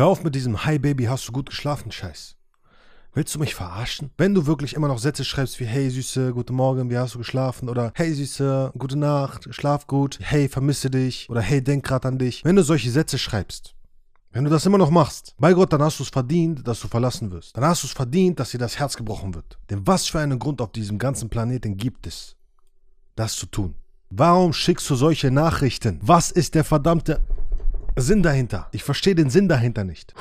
Hör auf mit diesem Hi Baby, hast du gut geschlafen, Scheiß. Willst du mich verarschen? Wenn du wirklich immer noch Sätze schreibst wie Hey Süße, guten Morgen, wie hast du geschlafen? Oder Hey Süße, gute Nacht, schlaf gut. Hey, vermisse dich. Oder Hey, denk grad an dich. Wenn du solche Sätze schreibst, wenn du das immer noch machst, bei Gott, dann hast du es verdient, dass du verlassen wirst. Dann hast du es verdient, dass dir das Herz gebrochen wird. Denn was für einen Grund auf diesem ganzen Planeten gibt es, das zu tun? Warum schickst du solche Nachrichten? Was ist der verdammte Sinn dahinter? Ich verstehe den Sinn dahinter nicht.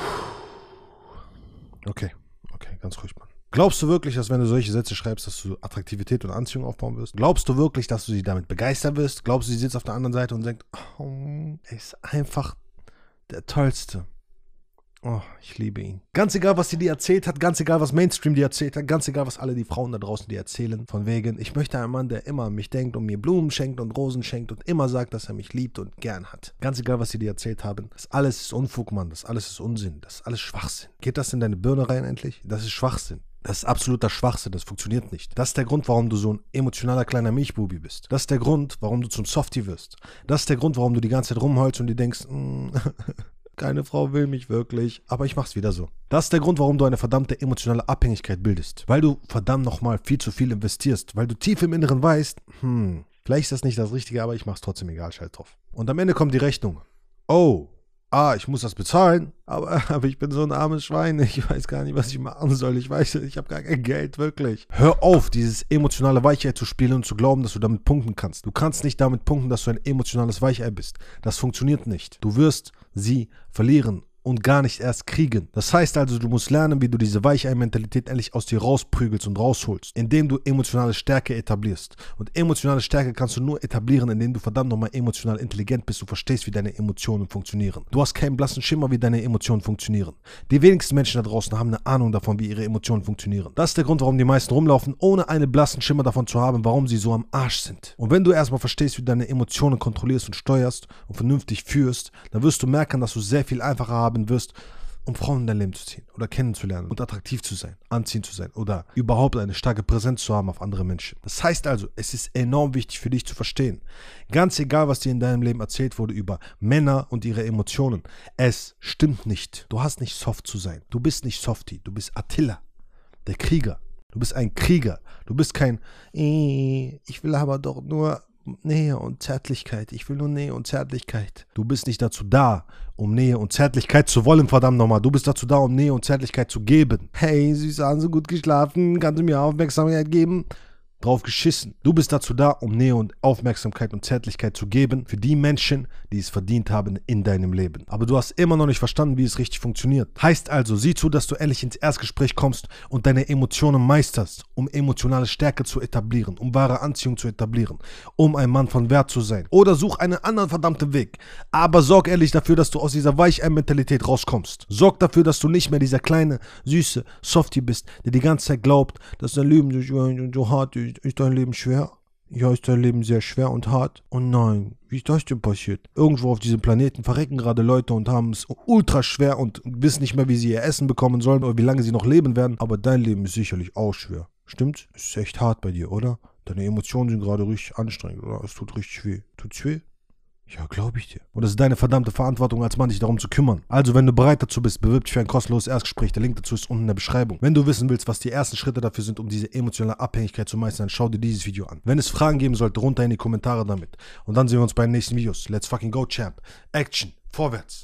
Okay. Okay, ganz ruhig, Mann. Glaubst du wirklich, dass wenn du solche Sätze schreibst, dass du Attraktivität und Anziehung aufbauen wirst? Glaubst du wirklich, dass du sie damit begeistern wirst? Glaubst du, sie sitzt auf der anderen Seite und denkt, oh, er ist einfach der Tollste. Oh, ich liebe ihn. Ganz egal, was sie dir erzählt hat, ganz egal, was Mainstream dir erzählt hat, ganz egal, was alle die Frauen da draußen dir erzählen, von wegen, ich möchte einen Mann, der immer an mich denkt und mir Blumen schenkt und Rosen schenkt und immer sagt, dass er mich liebt und gern hat. Ganz egal, was sie dir erzählt haben, das alles ist Unfug, Mann, das alles ist Unsinn, das ist alles Schwachsinn. Geht das in deine Birne rein endlich? Das ist Schwachsinn. Das ist absoluter Schwachsinn, das funktioniert nicht. Das ist der Grund, warum du so ein emotionaler kleiner Milchbubi bist. Das ist der Grund, warum du zum Softie wirst. Das ist der Grund, warum du die ganze Zeit rumholst und dir denkst, mm, keine Frau will mich wirklich, aber ich mach's wieder so. Das ist der Grund, warum du eine verdammte emotionale Abhängigkeit bildest. Weil du verdammt nochmal viel zu viel investierst. Weil du tief im Inneren weißt, hm, vielleicht ist das nicht das Richtige, aber ich mach's trotzdem egal, schalt drauf. Und am Ende kommt die Rechnung. Oh, ah, ich muss das bezahlen, aber, aber ich bin so ein armes Schwein, ich weiß gar nicht, was ich machen soll. Ich weiß, ich habe gar kein Geld, wirklich. Hör auf, dieses emotionale Weichei zu spielen und zu glauben, dass du damit punkten kannst. Du kannst nicht damit punkten, dass du ein emotionales Weichei bist. Das funktioniert nicht. Du wirst sie verlieren und gar nicht erst kriegen. Das heißt also, du musst lernen, wie du diese Weichei-Mentalität endlich aus dir rausprügelst und rausholst, indem du emotionale Stärke etablierst. Und emotionale Stärke kannst du nur etablieren, indem du verdammt nochmal emotional intelligent bist. Du verstehst, wie deine Emotionen funktionieren. Du hast keinen blassen Schimmer, wie deine Emotionen funktionieren. Die wenigsten Menschen da draußen haben eine Ahnung davon, wie ihre Emotionen funktionieren. Das ist der Grund, warum die meisten rumlaufen, ohne einen blassen Schimmer davon zu haben, warum sie so am Arsch sind. Und wenn du erstmal verstehst, wie du deine Emotionen kontrollierst und steuerst und vernünftig führst, dann wirst du merken, dass du sehr viel einfacher haben wirst, um Frauen in dein Leben zu ziehen oder kennenzulernen und attraktiv zu sein, anziehend zu sein oder überhaupt eine starke Präsenz zu haben auf andere Menschen. Das heißt also, es ist enorm wichtig für dich zu verstehen, ganz egal, was dir in deinem Leben erzählt wurde über Männer und ihre Emotionen, es stimmt nicht. Du hast nicht soft zu sein. Du bist nicht Softie, du bist Attila, der Krieger. Du bist ein Krieger. Du bist kein, äh, ich will aber doch nur Nähe und Zärtlichkeit. Ich will nur Nähe und Zärtlichkeit. Du bist nicht dazu da, um Nähe und Zärtlichkeit zu wollen, verdammt nochmal. Du bist dazu da, um Nähe und Zärtlichkeit zu geben. Hey, Süße, haben Sie gut geschlafen? Kannst du mir Aufmerksamkeit geben? Drauf geschissen. Du bist dazu da, um Nähe und Aufmerksamkeit und Zärtlichkeit zu geben für die Menschen, die es verdient haben in deinem Leben. Aber du hast immer noch nicht verstanden, wie es richtig funktioniert. Heißt also, sieh zu, dass du ehrlich ins Erstgespräch kommst und deine Emotionen meisterst, um emotionale Stärke zu etablieren, um wahre Anziehung zu etablieren, um ein Mann von Wert zu sein. Oder such einen anderen verdammten Weg. Aber sorg ehrlich dafür, dass du aus dieser Weichei-Mentalität rauskommst. Sorg dafür, dass du nicht mehr dieser kleine, süße Softie bist, der die ganze Zeit glaubt, dass dein Leben so hart ist ist dein Leben schwer? Ja, ist dein Leben sehr schwer und hart? Oh nein, wie ist das denn passiert? Irgendwo auf diesem Planeten verrecken gerade Leute und haben es ultra schwer und wissen nicht mehr, wie sie ihr Essen bekommen sollen oder wie lange sie noch leben werden. Aber dein Leben ist sicherlich auch schwer. Stimmt? Es ist echt hart bei dir, oder? Deine Emotionen sind gerade richtig anstrengend, oder? Es tut richtig weh. Tut's weh? Ja, glaube ich dir. Und es ist deine verdammte Verantwortung als Mann, dich darum zu kümmern. Also, wenn du bereit dazu bist, bewirb dich für ein kostenloses Erstgespräch. Der Link dazu ist unten in der Beschreibung. Wenn du wissen willst, was die ersten Schritte dafür sind, um diese emotionale Abhängigkeit zu meistern, dann schau dir dieses Video an. Wenn es Fragen geben sollte, runter in die Kommentare damit. Und dann sehen wir uns bei den nächsten Videos. Let's fucking go, Champ. Action. Vorwärts.